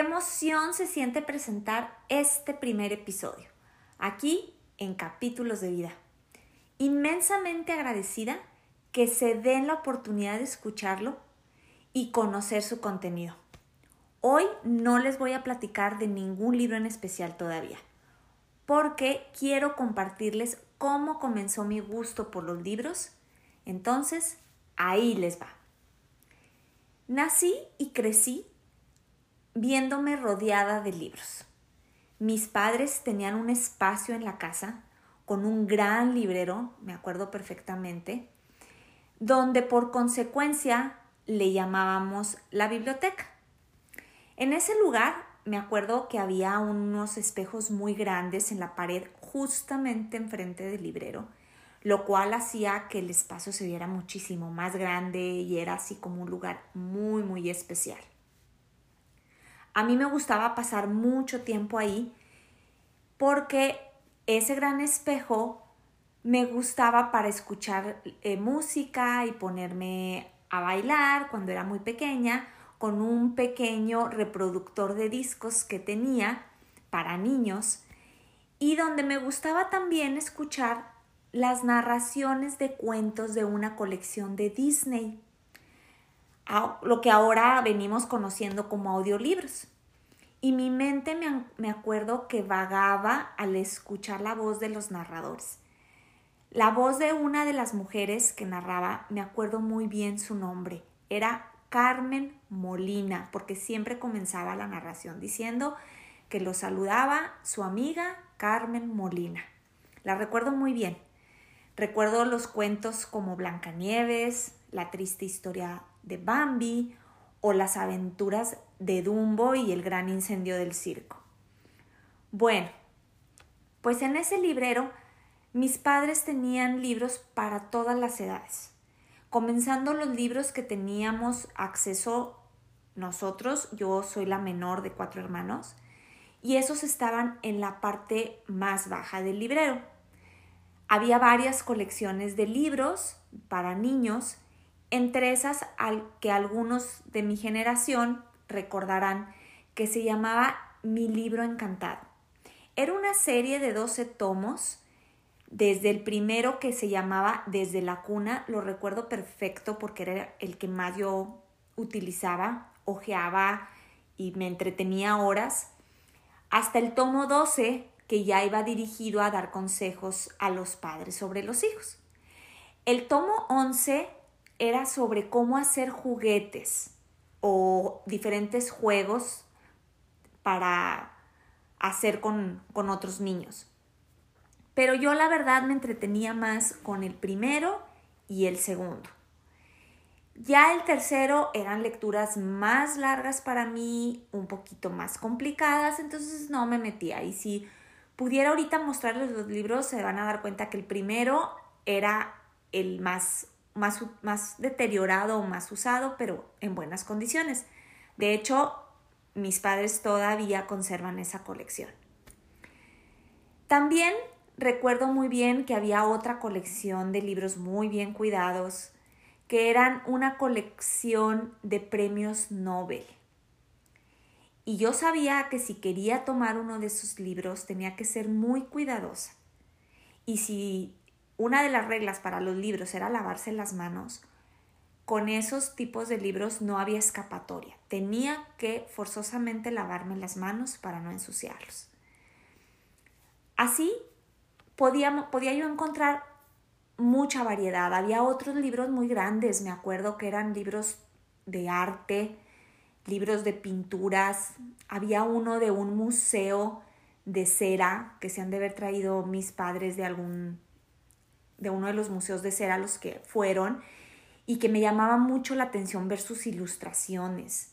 Emoción se siente presentar este primer episodio, aquí en Capítulos de Vida. Inmensamente agradecida que se den la oportunidad de escucharlo y conocer su contenido. Hoy no les voy a platicar de ningún libro en especial todavía, porque quiero compartirles cómo comenzó mi gusto por los libros. Entonces, ahí les va. Nací y crecí viéndome rodeada de libros. Mis padres tenían un espacio en la casa con un gran librero, me acuerdo perfectamente, donde por consecuencia le llamábamos la biblioteca. En ese lugar me acuerdo que había unos espejos muy grandes en la pared justamente enfrente del librero, lo cual hacía que el espacio se viera muchísimo más grande y era así como un lugar muy, muy especial. A mí me gustaba pasar mucho tiempo ahí porque ese gran espejo me gustaba para escuchar eh, música y ponerme a bailar cuando era muy pequeña con un pequeño reproductor de discos que tenía para niños y donde me gustaba también escuchar las narraciones de cuentos de una colección de Disney lo que ahora venimos conociendo como audiolibros. Y mi mente me, me acuerdo que vagaba al escuchar la voz de los narradores. La voz de una de las mujeres que narraba, me acuerdo muy bien su nombre, era Carmen Molina, porque siempre comenzaba la narración diciendo que lo saludaba su amiga Carmen Molina. La recuerdo muy bien. Recuerdo los cuentos como Blancanieves, La triste historia de Bambi o las aventuras de Dumbo y el gran incendio del circo. Bueno, pues en ese librero mis padres tenían libros para todas las edades, comenzando los libros que teníamos acceso nosotros, yo soy la menor de cuatro hermanos, y esos estaban en la parte más baja del librero. Había varias colecciones de libros para niños entre esas al que algunos de mi generación recordarán que se llamaba Mi libro encantado. Era una serie de 12 tomos, desde el primero que se llamaba Desde la cuna, lo recuerdo perfecto porque era el que más yo utilizaba, ojeaba y me entretenía horas, hasta el tomo 12 que ya iba dirigido a dar consejos a los padres sobre los hijos. El tomo 11 era sobre cómo hacer juguetes o diferentes juegos para hacer con, con otros niños. Pero yo la verdad me entretenía más con el primero y el segundo. Ya el tercero eran lecturas más largas para mí, un poquito más complicadas, entonces no me metía. Y si pudiera ahorita mostrarles los libros, se van a dar cuenta que el primero era el más más, más deteriorado o más usado, pero en buenas condiciones. De hecho, mis padres todavía conservan esa colección. También recuerdo muy bien que había otra colección de libros muy bien cuidados, que eran una colección de premios Nobel. Y yo sabía que si quería tomar uno de esos libros tenía que ser muy cuidadosa. Y si una de las reglas para los libros era lavarse las manos, con esos tipos de libros no había escapatoria. Tenía que forzosamente lavarme las manos para no ensuciarlos. Así podía, podía yo encontrar mucha variedad. Había otros libros muy grandes, me acuerdo que eran libros de arte, libros de pinturas. Había uno de un museo de cera que se han de haber traído mis padres de algún de uno de los museos de cera a los que fueron y que me llamaba mucho la atención ver sus ilustraciones.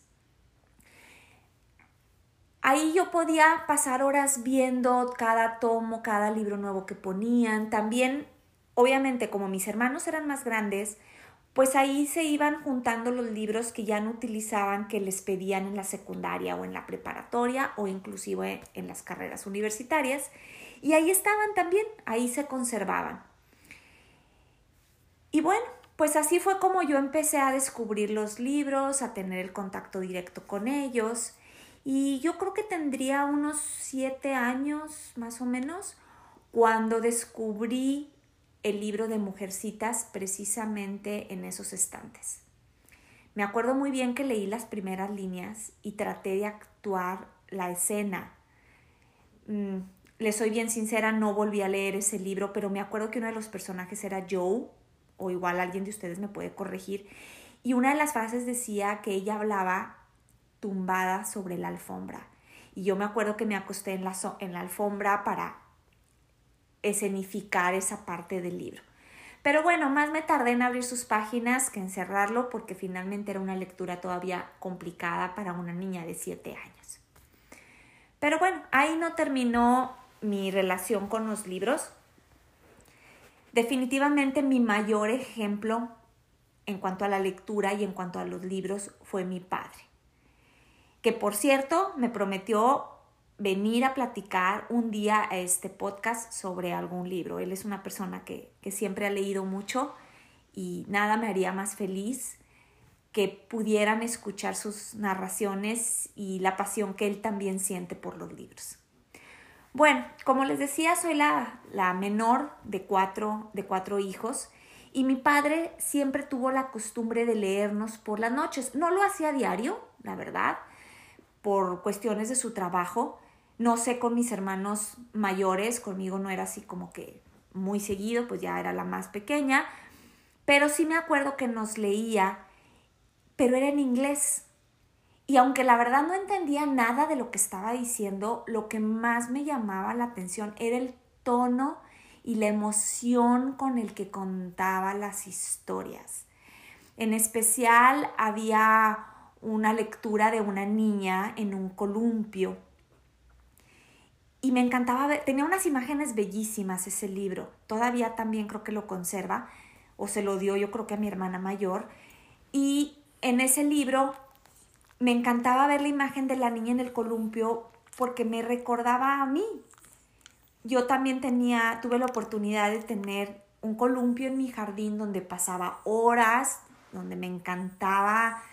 Ahí yo podía pasar horas viendo cada tomo, cada libro nuevo que ponían. También, obviamente, como mis hermanos eran más grandes, pues ahí se iban juntando los libros que ya no utilizaban, que les pedían en la secundaria o en la preparatoria o inclusive en las carreras universitarias. Y ahí estaban también, ahí se conservaban. Y bueno, pues así fue como yo empecé a descubrir los libros, a tener el contacto directo con ellos. Y yo creo que tendría unos siete años más o menos cuando descubrí el libro de Mujercitas precisamente en esos estantes. Me acuerdo muy bien que leí las primeras líneas y traté de actuar la escena. Mm, le soy bien sincera, no volví a leer ese libro, pero me acuerdo que uno de los personajes era Joe, o igual alguien de ustedes me puede corregir, y una de las frases decía que ella hablaba tumbada sobre la alfombra. Y yo me acuerdo que me acosté en la, en la alfombra para escenificar esa parte del libro. Pero bueno, más me tardé en abrir sus páginas que en cerrarlo porque finalmente era una lectura todavía complicada para una niña de 7 años. Pero bueno, ahí no terminó mi relación con los libros. Definitivamente mi mayor ejemplo en cuanto a la lectura y en cuanto a los libros fue mi padre, que por cierto me prometió venir a platicar un día a este podcast sobre algún libro. Él es una persona que, siempre ha leído mucho y nada me haría más feliz que pudieran escuchar sus narraciones y la pasión que él también siente por los libros. Bueno, como les decía, soy la, menor de cuatro, de cuatro hijos y mi padre siempre tuvo la costumbre de leernos por las noches. No lo hacía diario, la verdad, por cuestiones de su trabajo, no sé con mis hermanos mayores, conmigo no era así como que muy seguido, pues ya era la más pequeña, pero sí me acuerdo que nos leía, pero era en inglés. Y aunque la verdad no entendía nada de lo que estaba diciendo, lo que más me llamaba la atención era el tono y la emoción con el que contaba las historias. En especial había una lectura de una niña en un columpio y me encantaba ver, tenía unas imágenes bellísimas ese libro, todavía también creo que lo conserva, o se lo dio yo creo que a mi hermana mayor, y en ese libro me encantaba ver la imagen de la niña en el columpio porque me recordaba a mí. Yo también tenía, tuve la oportunidad de tener un columpio en mi jardín donde pasaba horas, donde me encantaba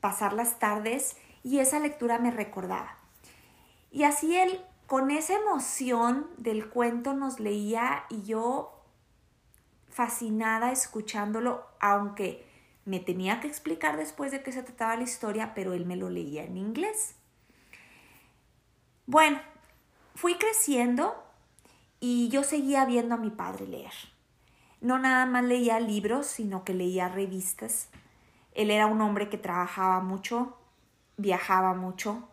pasar las tardes y esa lectura me recordaba. Y así él con esa emoción del cuento nos leía y yo fascinada escuchándolo, aunque me tenía que explicar después de qué se trataba la historia, pero él me lo leía en inglés. Bueno, fui creciendo y yo seguía viendo a mi padre leer. No nada más leía libros, sino que leía revistas. Él era un hombre que trabajaba mucho, viajaba mucho,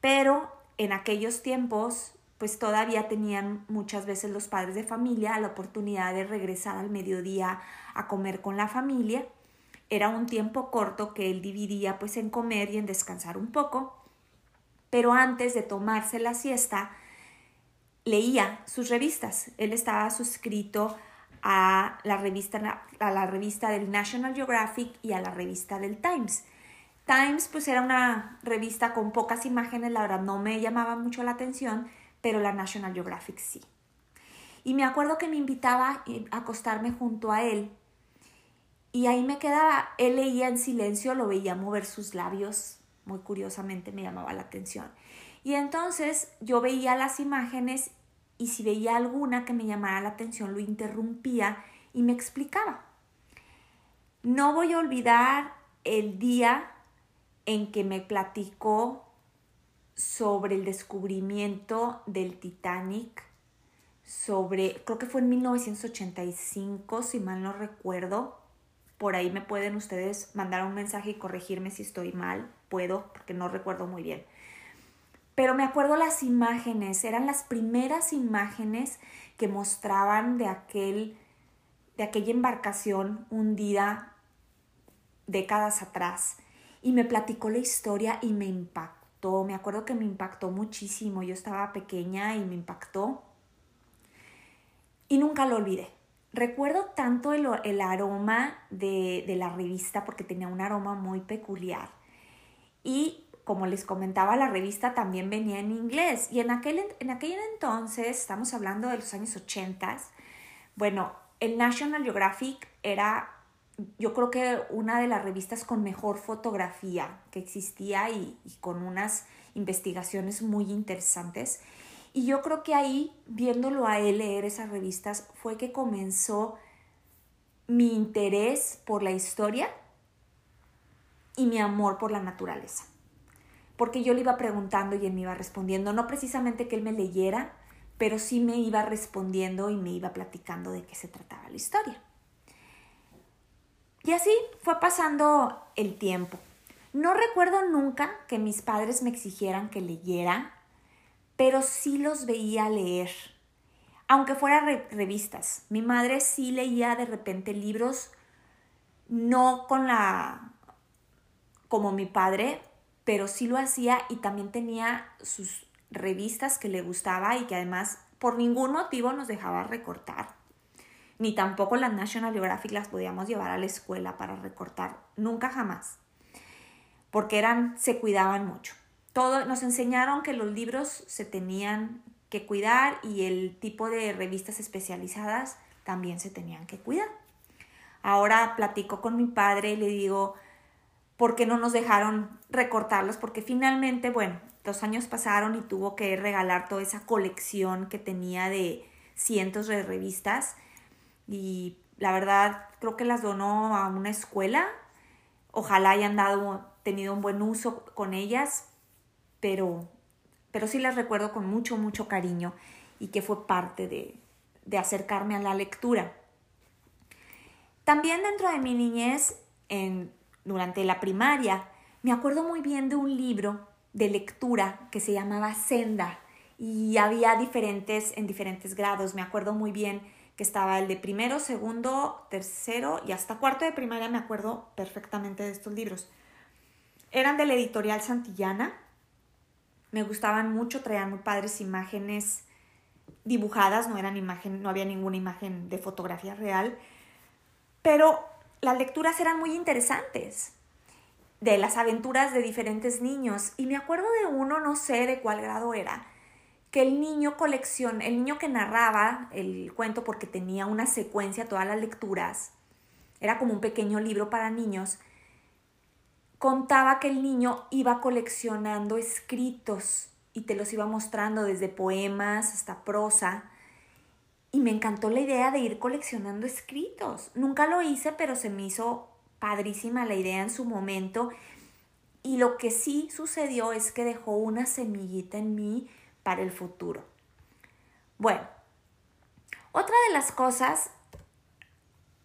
pero en aquellos tiempos, pues todavía tenían muchas veces los padres de familia la oportunidad de regresar al mediodía a comer con la familia. Era un tiempo corto que él dividía pues en comer y en descansar un poco, pero antes de tomarse la siesta, leía sus revistas. Él estaba suscrito a la revista, a la revista del National Geographic y a la revista del Times. Times pues era una revista con pocas imágenes, la verdad no me llamaba mucho la atención, pero la National Geographic sí. Y me acuerdo que me invitaba a acostarme junto a él y ahí me quedaba, él leía en silencio, lo veía mover sus labios, muy curiosamente me llamaba la atención. Y entonces yo veía las imágenes y si veía alguna que me llamara la atención lo interrumpía y me explicaba. No voy a olvidar el día en que me platicó sobre el descubrimiento del Titanic, sobre, creo que fue en 1985, si mal no recuerdo. Por ahí me pueden ustedes mandar un mensaje y corregirme si estoy mal, puedo, porque no recuerdo muy bien. Pero me acuerdo las imágenes, eran las primeras imágenes que mostraban de aquel de aquella embarcación hundida décadas atrás y me platicó la historia y me impactó me acuerdo que me impactó muchísimo, yo estaba pequeña y me impactó y nunca lo olvidé. Recuerdo tanto el, aroma de, la revista porque tenía un aroma muy peculiar. Y como les comentaba, la revista también venía en inglés. Y en aquel, en aquel entonces, estamos hablando de los años 80, bueno, el National Geographic era yo creo que una de las revistas con mejor fotografía que existía y, con unas investigaciones muy interesantes. Y yo creo que ahí, viéndolo a él leer esas revistas, fue que comenzó mi interés por la historia y mi amor por la naturaleza. Porque yo le iba preguntando y él me iba respondiendo, no precisamente que él me leyera, pero sí me iba respondiendo y me iba platicando de qué se trataba la historia. Y así fue pasando el tiempo. No recuerdo nunca que mis padres me exigieran que leyera, pero sí los veía leer, aunque fuera revistas. Mi madre sí leía de repente libros, no con la como mi padre, pero sí lo hacía y también tenía sus revistas que le gustaba y que además por ningún motivo nos dejaba recortar ni tampoco las National Geographic las podíamos llevar a la escuela para recortar, nunca jamás, porque eran, se cuidaban mucho. Todo, nos enseñaron que los libros se tenían que cuidar y el tipo de revistas especializadas también se tenían que cuidar. Ahora platico con mi padre y le digo, ¿por qué no nos dejaron recortarlos? Porque finalmente, bueno, los años pasaron y tuvo que regalar toda esa colección que tenía de cientos de revistas y la verdad creo que las donó a una escuela. Ojalá hayan dado, tenido un buen uso con ellas, pero, pero sí las recuerdo con mucho, mucho cariño y que fue parte de, de acercarme a la lectura. También dentro de mi niñez, en, durante la primaria, me acuerdo muy bien de un libro de lectura que se llamaba Senda y había diferentes en diferentes grados. Me acuerdo muy bien que estaba el de primero, segundo, tercero y hasta cuarto de primaria, me acuerdo perfectamente de estos libros. Eran de la editorial Santillana, me gustaban mucho, traían muy padres imágenes dibujadas, no eran imagen, no había ninguna imagen de fotografía real, pero las lecturas eran muy interesantes de las aventuras de diferentes niños. Y me acuerdo de uno, no sé de cuál grado era, que el niño colecciona, el niño que narraba el cuento porque tenía una secuencia, todas las lecturas, era como un pequeño libro para niños, contaba que el niño iba coleccionando escritos y te los iba mostrando desde poemas hasta prosa. Y me encantó la idea de ir coleccionando escritos. Nunca lo hice, pero se me hizo padrísima la idea en su momento. Y lo que sí sucedió es que dejó una semillita en mí para el futuro. Bueno, otra de las cosas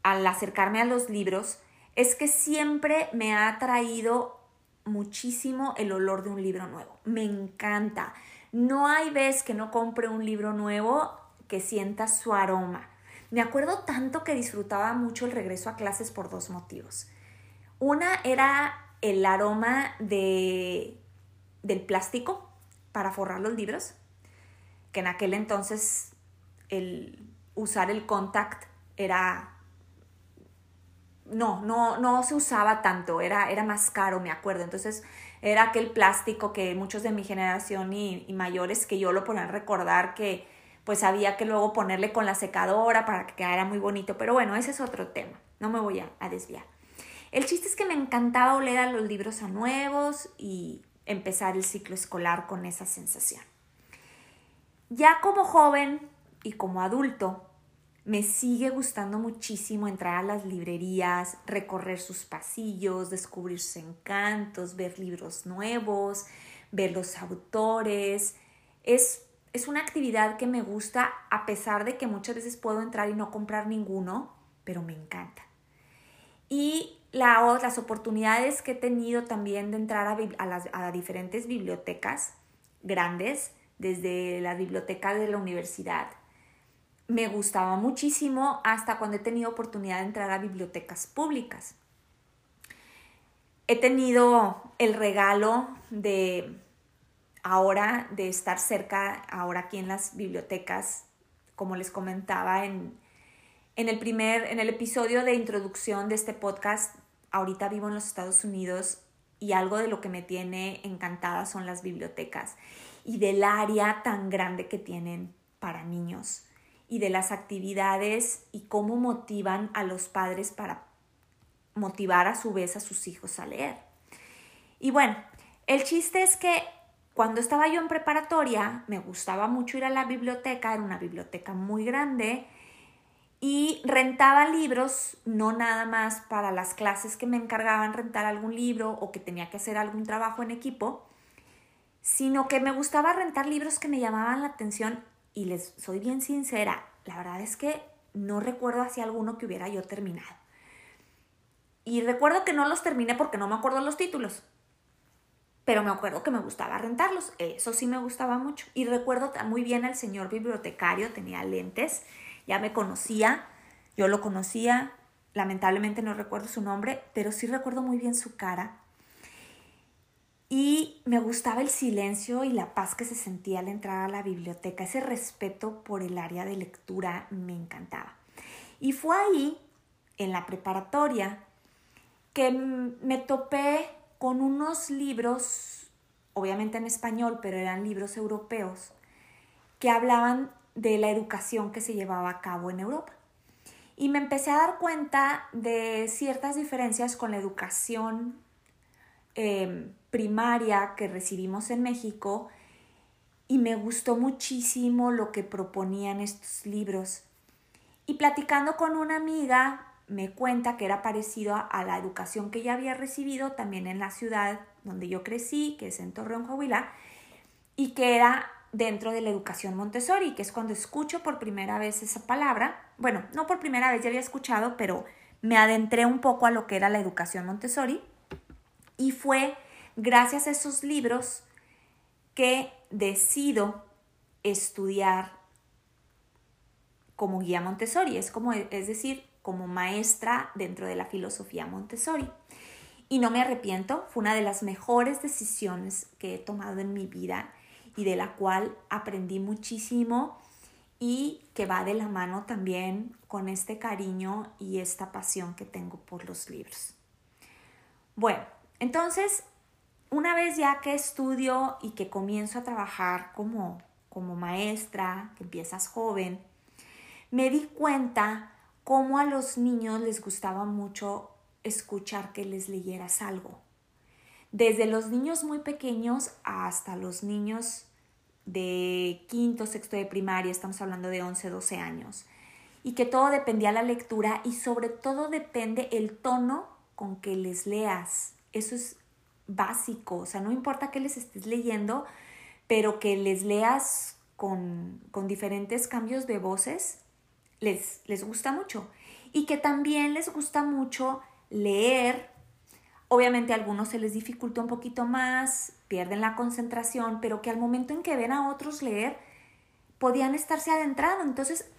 al acercarme a los libros es que siempre me ha atraído muchísimo el olor de un libro nuevo. Me encanta. No hay vez que no compre un libro nuevo que sienta su aroma. Me acuerdo tanto que disfrutaba mucho el regreso a clases por dos motivos. Una era el aroma de, del plástico para forrar los libros, que en aquel entonces el usar el contact era no, no, no se usaba tanto, era, era más caro, me acuerdo. Entonces era aquel plástico que muchos de mi generación y, mayores que yo lo a recordar que pues había que luego ponerle con la secadora para que quedara muy bonito. Pero bueno, ese es otro tema, no me voy a, a desviar. El chiste es que me encantaba oler a los libros a nuevos y empezar el ciclo escolar con esa sensación. Ya como joven y como adulto, me sigue gustando muchísimo entrar a las librerías, recorrer sus pasillos, descubrir sus encantos, ver libros nuevos, ver los autores. Es, es una actividad que me gusta a pesar de que muchas veces puedo entrar y no comprar ninguno, pero me encanta. Y las oportunidades que he tenido también de entrar a, las, a diferentes bibliotecas grandes, desde la biblioteca de la universidad, me gustaba muchísimo hasta cuando he tenido oportunidad de entrar a bibliotecas públicas. He tenido el regalo de ahora de estar cerca, ahora aquí en las bibliotecas, como les comentaba en, en, el primer, en el episodio de introducción de este podcast, ahorita vivo en los Estados Unidos y algo de lo que me tiene encantada son las bibliotecas y del área tan grande que tienen para niños y de las actividades y cómo motivan a los padres para motivar a su vez a sus hijos a leer. Y bueno, el chiste es que cuando estaba yo en preparatoria me gustaba mucho ir a la biblioteca, era una biblioteca muy grande y rentaba libros, no nada más para las clases que me encargaban rentar algún libro o que tenía que hacer algún trabajo en equipo, sino que me gustaba rentar libros que me llamaban la atención y les soy bien sincera, la verdad es que no recuerdo hacia alguno que hubiera yo terminado. Y recuerdo que no los terminé porque no me acuerdo los títulos. Pero me acuerdo que me gustaba rentarlos. Eso sí me gustaba mucho. Y recuerdo muy bien al señor bibliotecario, tenía lentes, ya me conocía, yo lo conocía, lamentablemente no recuerdo su nombre, pero sí recuerdo muy bien su cara y me gustaba el silencio y la paz que se sentía al entrar a la biblioteca. Ese respeto por el área de lectura me encantaba. Y fue ahí, en la preparatoria, que me topé con unos libros, obviamente en español, pero eran libros europeos, que hablaban de la educación que se llevaba a cabo en Europa. Y me empecé a dar cuenta de ciertas diferencias con la educación Em, primaria que recibimos en México y me gustó muchísimo lo que proponían estos libros. Y platicando con una amiga, me cuenta que era parecido a, la educación que ella había recibido también en la ciudad donde yo crecí, que es en Torreón, Coahuila, y que era dentro de la educación Montessori, que es cuando escucho por primera vez esa palabra. Bueno, no por primera vez, ya había escuchado, pero me adentré un poco a lo que era la educación Montessori. Y fue gracias a esos libros que decido estudiar como guía Montessori, es, como, es decir, como maestra dentro de la filosofía Montessori. Y no me arrepiento, fue una de las mejores decisiones que he tomado en mi vida y de la cual aprendí muchísimo y que va de la mano también con este cariño y esta pasión que tengo por los libros. Bueno, entonces, una vez ya que estudio y que comienzo a trabajar como, como maestra, que empiezas joven, me di cuenta cómo a los niños les gustaba mucho escuchar que les leyeras algo. Desde los niños muy pequeños hasta los niños de quinto, sexto de primaria, estamos hablando de 11, 12 años. Y que todo dependía de la lectura y sobre todo depende el tono con que les leas. Eso es básico, o sea, no importa que les estés leyendo, pero que les leas con, diferentes cambios de voces, les, les gusta mucho. Y que también les gusta mucho leer. Obviamente a algunos se les dificulta un poquito más, pierden la concentración, pero que al momento en que ven a otros leer, podían estarse adentrando. Entonces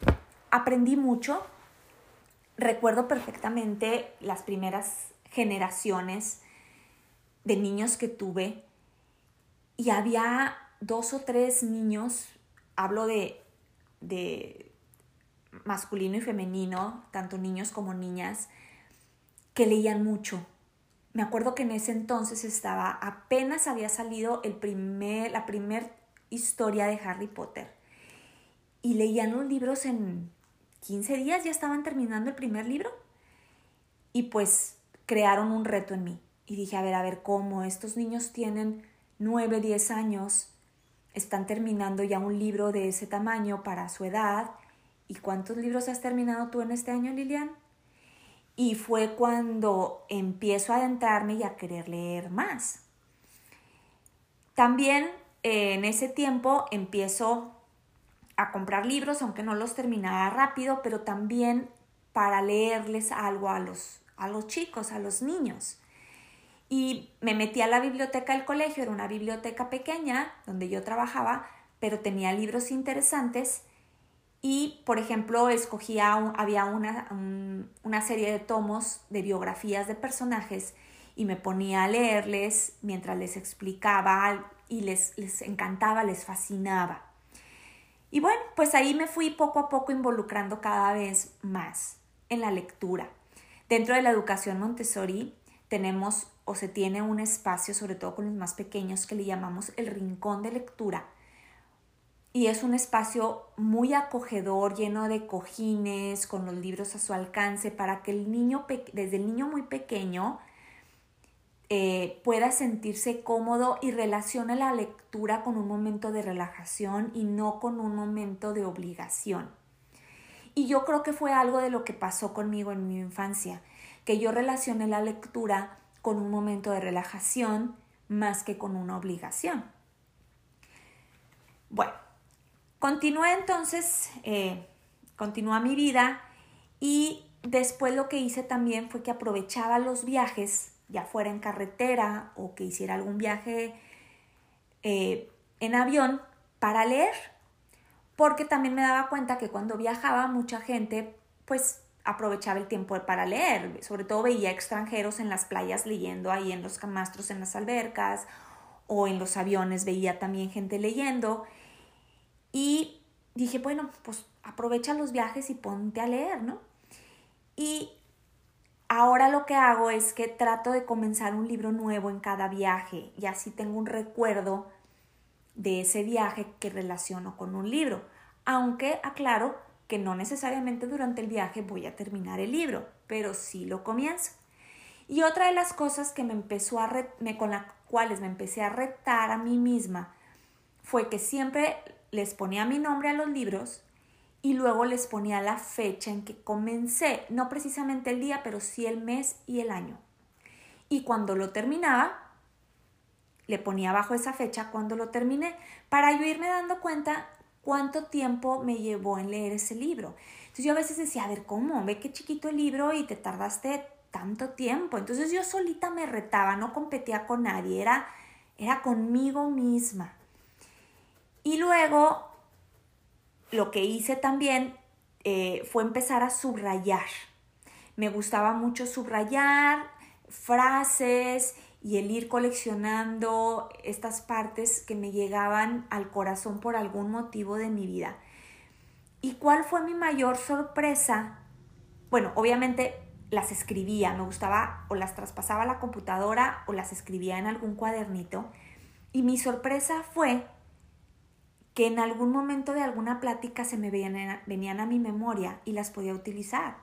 aprendí mucho. Recuerdo perfectamente las primeras generaciones de niños que tuve y había dos o tres niños, hablo de, de masculino y femenino, tanto niños como niñas, que leían mucho. Me acuerdo que en ese entonces estaba, apenas había salido el primer, la primera historia de Harry Potter. Y leían los libros en 15 días, ya estaban terminando el primer libro. Y pues crearon un reto en mí. Y dije, a ver, a ver, ¿cómo? Estos niños tienen 9, 10 años, están terminando ya un libro de ese tamaño para su edad. ¿Y cuántos libros has terminado tú en este año, Lilian? Y fue cuando empiezo a adentrarme y a querer leer más. También eh, en ese tiempo empiezo a comprar libros, aunque no los terminara rápido, pero también para leerles algo a los, a los chicos, a los niños. Y me metí a la biblioteca del colegio, era una biblioteca pequeña donde yo trabajaba, pero tenía libros interesantes. Y, por ejemplo, escogía, había una, una serie de tomos de biografías de personajes y me ponía a leerles mientras les explicaba y les, les encantaba, les fascinaba. Y bueno, pues ahí me fui poco a poco involucrando cada vez más en la lectura. Dentro de la educación Montessori tenemos o se tiene un espacio, sobre todo con los más pequeños, que le llamamos el rincón de lectura. Y es un espacio muy acogedor, lleno de cojines, con los libros a su alcance, para que el niño, desde el niño muy pequeño, eh, pueda sentirse cómodo y relacione la lectura con un momento de relajación y no con un momento de obligación. Y yo creo que fue algo de lo que pasó conmigo en mi infancia, que yo relacioné la lectura con un momento de relajación más que con una obligación. Bueno, continué entonces, eh, continúa mi vida y después lo que hice también fue que aprovechaba los viajes, ya fuera en carretera o que hiciera algún viaje eh, en avión, para leer porque también me daba cuenta que cuando viajaba mucha gente pues aprovechaba el tiempo para leer, sobre todo veía extranjeros en las playas leyendo ahí en los camastros, en las albercas o en los aviones veía también gente leyendo. Y dije, bueno, pues aprovecha los viajes y ponte a leer, ¿no? Y ahora lo que hago es que trato de comenzar un libro nuevo en cada viaje y así tengo un recuerdo de ese viaje que relaciono con un libro, aunque aclaro que no necesariamente durante el viaje voy a terminar el libro, pero sí lo comienzo. Y otra de las cosas que me empezó a con las cuales me empecé a retar a mí misma fue que siempre les ponía mi nombre a los libros y luego les ponía la fecha en que comencé, no precisamente el día, pero sí el mes y el año. Y cuando lo terminaba, le ponía abajo esa fecha cuando lo terminé, para yo irme dando cuenta cuánto tiempo me llevó en leer ese libro. Entonces yo a veces decía, a ver, ¿cómo? Ve qué chiquito el libro y te tardaste tanto tiempo. Entonces yo solita me retaba, no competía con nadie, era, era conmigo misma. Y luego lo que hice también eh, fue empezar a subrayar. Me gustaba mucho subrayar frases y el ir coleccionando estas partes que me llegaban al corazón por algún motivo de mi vida. ¿Y cuál fue mi mayor sorpresa? Bueno, obviamente las escribía, me gustaba o las traspasaba a la computadora o las escribía en algún cuadernito. Y mi sorpresa fue que en algún momento de alguna plática se me venían, venían a mi memoria y las podía utilizar.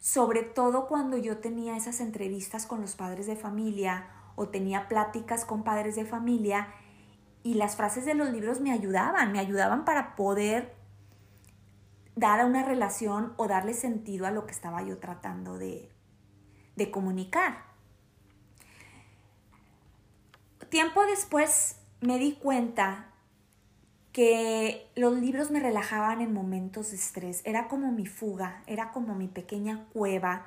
Sobre todo cuando yo tenía esas entrevistas con los padres de familia o tenía pláticas con padres de familia y las frases de los libros me ayudaban, me ayudaban para poder dar una relación o darle sentido a lo que estaba yo tratando de, de comunicar. Tiempo después me di cuenta que los libros me relajaban en momentos de estrés, era como mi fuga, era como mi pequeña cueva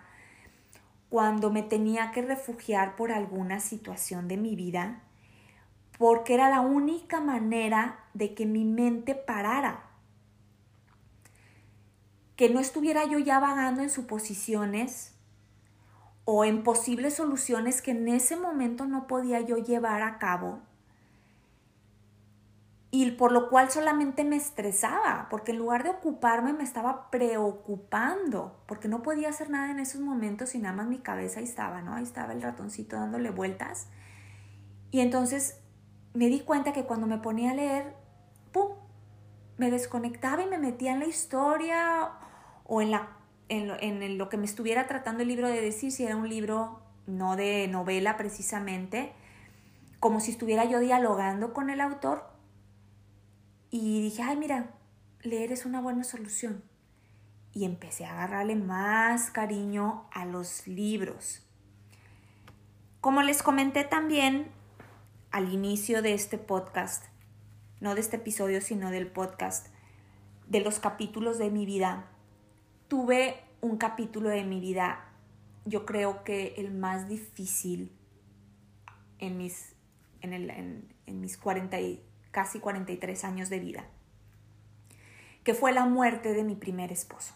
cuando me tenía que refugiar por alguna situación de mi vida, porque era la única manera de que mi mente parara, que no estuviera yo ya vagando en suposiciones o en posibles soluciones que en ese momento no podía yo llevar a cabo y por lo cual solamente me estresaba, porque en lugar de ocuparme me estaba preocupando, porque no podía hacer nada en esos momentos y nada más mi cabeza ahí estaba, ¿no? Ahí estaba el ratoncito dándole vueltas. Y entonces me di cuenta que cuando me ponía a leer, ¡pum! Me desconectaba y me metía en la historia o en, la, en, lo, en lo que me estuviera tratando el libro de decir, si era un libro no de novela precisamente, como si estuviera yo dialogando con el autor y dije, ay, mira, leer es una buena solución. Y empecé a agarrarle más cariño a los libros. Como les comenté también al inicio de este podcast, no de este episodio, sino del podcast, de los capítulos de mi vida, tuve un capítulo de mi vida, yo creo que el más difícil en mis, en, el, en, en mis 40 casi 43 años de vida, que fue la muerte de mi primer esposo.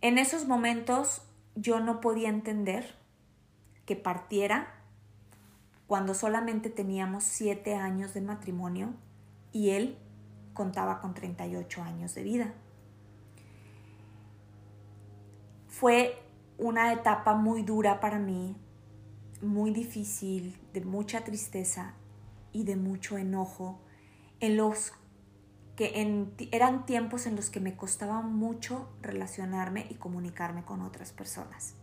En esos momentos yo no podía entender que partiera cuando solamente teníamos siete años de matrimonio y él contaba con 38 años de vida. Fue una etapa muy dura para mí, muy difícil, de mucha tristeza y de mucho enojo, en los que eran tiempos en los que me costaba mucho relacionarme y comunicarme con otras personas.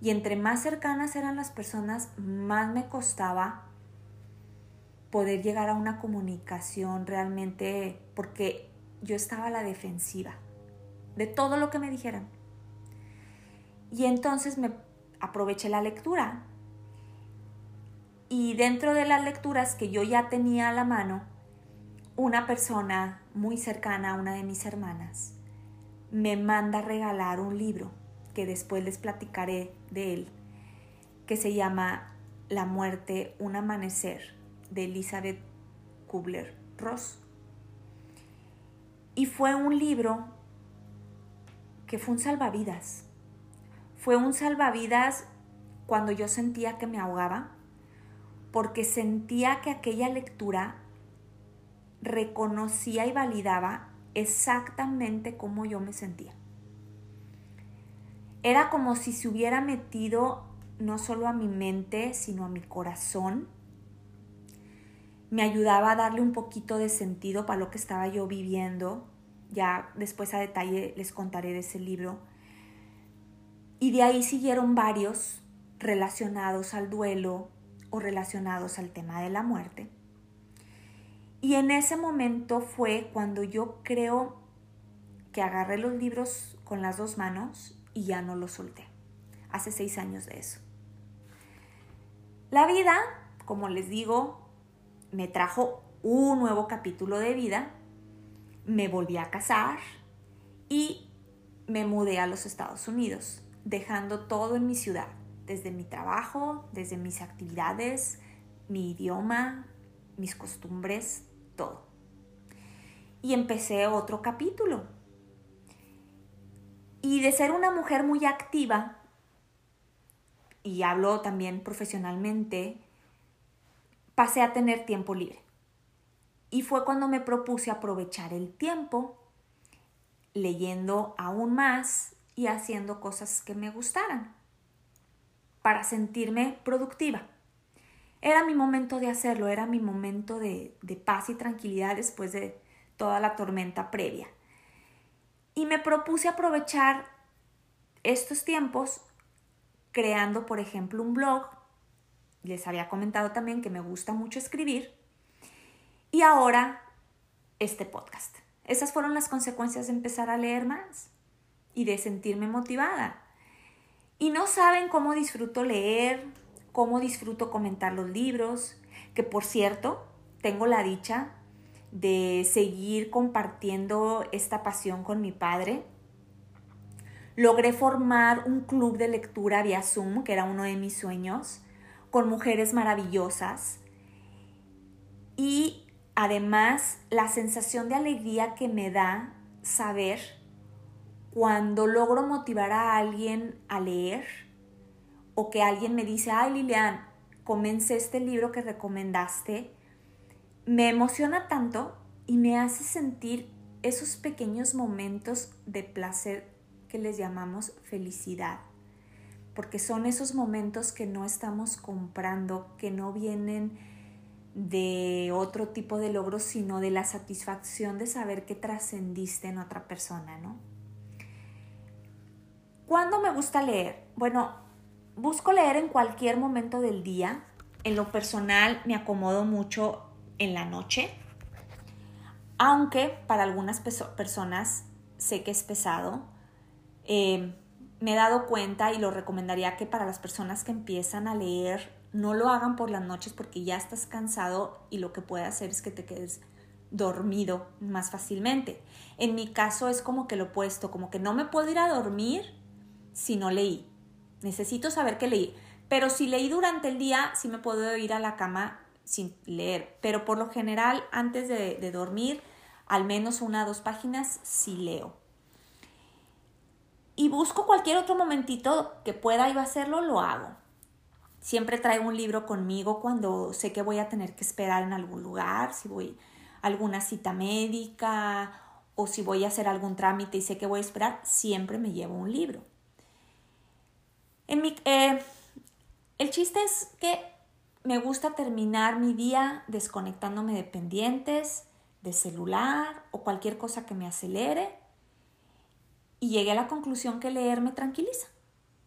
Y entre más cercanas eran las personas, más me costaba poder llegar a una comunicación realmente, porque yo estaba a la defensiva de todo lo que me dijeran. Y entonces me aproveché la lectura. Y dentro de las lecturas que yo ya tenía a la mano, una persona muy cercana a una de mis hermanas me manda a regalar un libro que después les platicaré de él, que se llama La muerte, un amanecer, de Elizabeth Kubler-Ross. Y fue un libro que fue un salvavidas. Fue un salvavidas cuando yo sentía que me ahogaba, porque sentía que aquella lectura reconocía y validaba exactamente cómo yo me sentía. Era como si se hubiera metido no solo a mi mente, sino a mi corazón. Me ayudaba a darle un poquito de sentido para lo que estaba yo viviendo. Ya después a detalle les contaré de ese libro. Y de ahí siguieron varios relacionados al duelo o relacionados al tema de la muerte. Y en ese momento fue cuando yo creo que agarré los libros con las dos manos y ya no los solté. Hace seis años de eso. La vida, como les digo, me trajo un nuevo capítulo de vida. Me volví a casar y me mudé a los Estados Unidos, dejando todo en mi ciudad, desde mi trabajo, desde mis actividades, mi idioma, mis costumbres, todo. Y empecé otro capítulo. Y de ser una mujer muy activa, y hablo también profesionalmente, pasé a tener tiempo libre. Y fue cuando me propuse aprovechar el tiempo leyendo aún más y haciendo cosas que me gustaran para sentirme productiva. Era mi momento de hacerlo, era mi momento de, paz y tranquilidad después de toda la tormenta previa. Y me propuse aprovechar estos tiempos creando, por ejemplo, un blog. Les había comentado también que me gusta mucho escribir. Y ahora este podcast. Esas fueron las consecuencias de empezar a leer más y de sentirme motivada. Y no saben cómo disfruto leer, cómo disfruto comentar los libros, que por cierto, tengo la dicha de seguir compartiendo esta pasión con mi padre. Logré formar un club de lectura vía Zoom, que era uno de mis sueños, con mujeres maravillosas. Y además la sensación de alegría que me da saber cuando logro motivar a alguien a leer o que alguien me dice, ay Lilian, comencé este libro que recomendaste, me emociona tanto y me hace sentir esos pequeños momentos de placer que les llamamos felicidad, porque son esos momentos que no estamos comprando, que no vienen de otro tipo de logros, sino de la satisfacción de saber que trascendiste en otra persona, ¿no? ¿Cuándo me gusta leer? Bueno, busco leer en cualquier momento del día. En lo personal me acomodo mucho en la noche, aunque para algunas personas sé que es pesado. Em, me he dado cuenta y lo recomendaría que para las personas que empiezan a leer no lo hagan por las noches porque ya estás cansado y lo que puede hacer es que te quedes dormido más fácilmente. En mi caso es como que lo opuesto, como que no me puedo ir a dormir si no leí. Necesito saber qué leí. Pero si leí durante el día, sí me puedo ir a la cama sin leer. Pero por lo general, antes de, dormir, al menos una o dos páginas sí leo. Y busco cualquier otro momentito que pueda yo hacerlo, lo hago. Siempre traigo un libro conmigo cuando sé que voy a tener que esperar en algún lugar, si voy a alguna cita médica o si voy a hacer algún trámite y sé que voy a esperar, siempre me llevo un libro. Mi, eh, el chiste es que me gusta terminar mi día desconectándome de pendientes, de celular o cualquier cosa que me acelere. Y llegué a la conclusión que leer me tranquiliza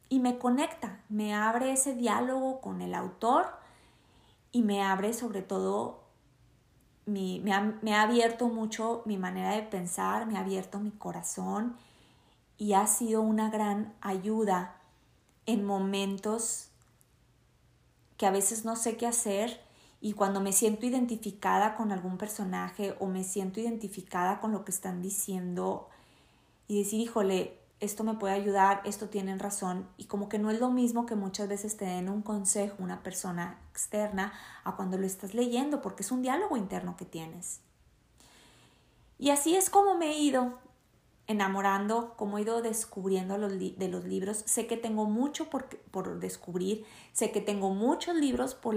y me conecta, me abre ese diálogo con el autor y me abre sobre todo, me, ha, me ha abierto mucho mi manera de pensar, me ha abierto mi corazón y ha sido una gran ayuda en momentos que a veces no sé qué hacer y cuando me siento identificada con algún personaje o me siento identificada con lo que están diciendo y decir, híjole, esto me puede ayudar, esto tienen razón y como que no es lo mismo que muchas veces te den un consejo una persona externa a cuando lo estás leyendo porque es un diálogo interno que tienes. Y así es como me he ido enamorando, como he ido descubriendo de los libros. Sé que tengo mucho por, por descubrir, sé que tengo muchos libros por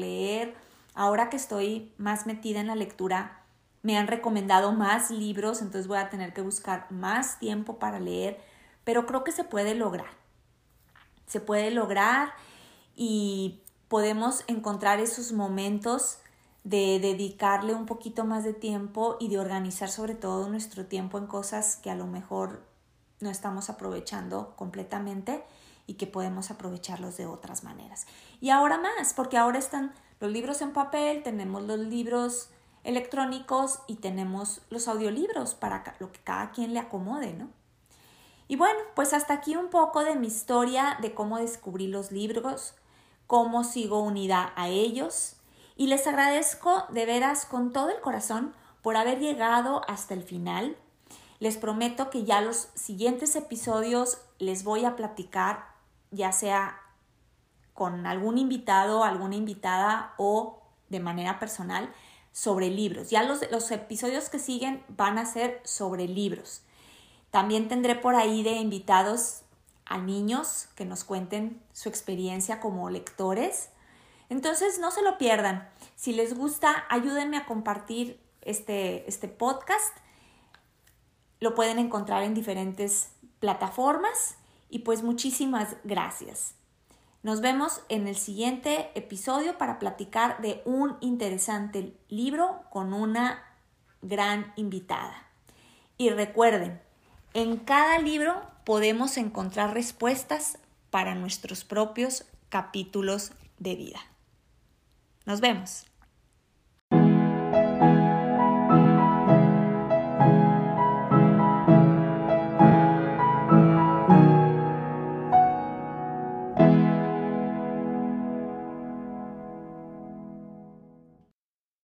leer. Ahora que estoy más metida en la lectura, me han recomendado más libros, entonces voy a tener que buscar más tiempo para leer, pero creo que se puede lograr. Se puede lograr y podemos encontrar esos momentos de dedicarle un poquito más de tiempo y de organizar sobre todo nuestro tiempo en cosas que a lo mejor no estamos aprovechando completamente y que podemos aprovecharlos de otras maneras. Y ahora más, porque ahora están los libros en papel, tenemos los libros electrónicos y tenemos los audiolibros para lo que cada quien le acomode, ¿no? Y bueno, pues hasta aquí un poco de mi historia de cómo descubrí los libros, cómo sigo unida a ellos y les agradezco de veras con todo el corazón por haber llegado hasta el final. Les prometo que ya los siguientes episodios les voy a platicar, ya sea con algún invitado, alguna invitada o de manera personal, sobre libros. Ya los, los episodios que siguen van a ser sobre libros. También tendré por ahí de invitados a niños que nos cuenten su experiencia como lectores entonces, no se lo pierdan. Si les gusta, ayúdenme a compartir este, este podcast. Lo pueden encontrar en diferentes plataformas y pues muchísimas gracias. Nos vemos en el siguiente episodio para platicar de un interesante libro con una gran invitada. Y recuerden, en cada libro podemos encontrar respuestas para nuestros propios capítulos de vida. Nos vemos.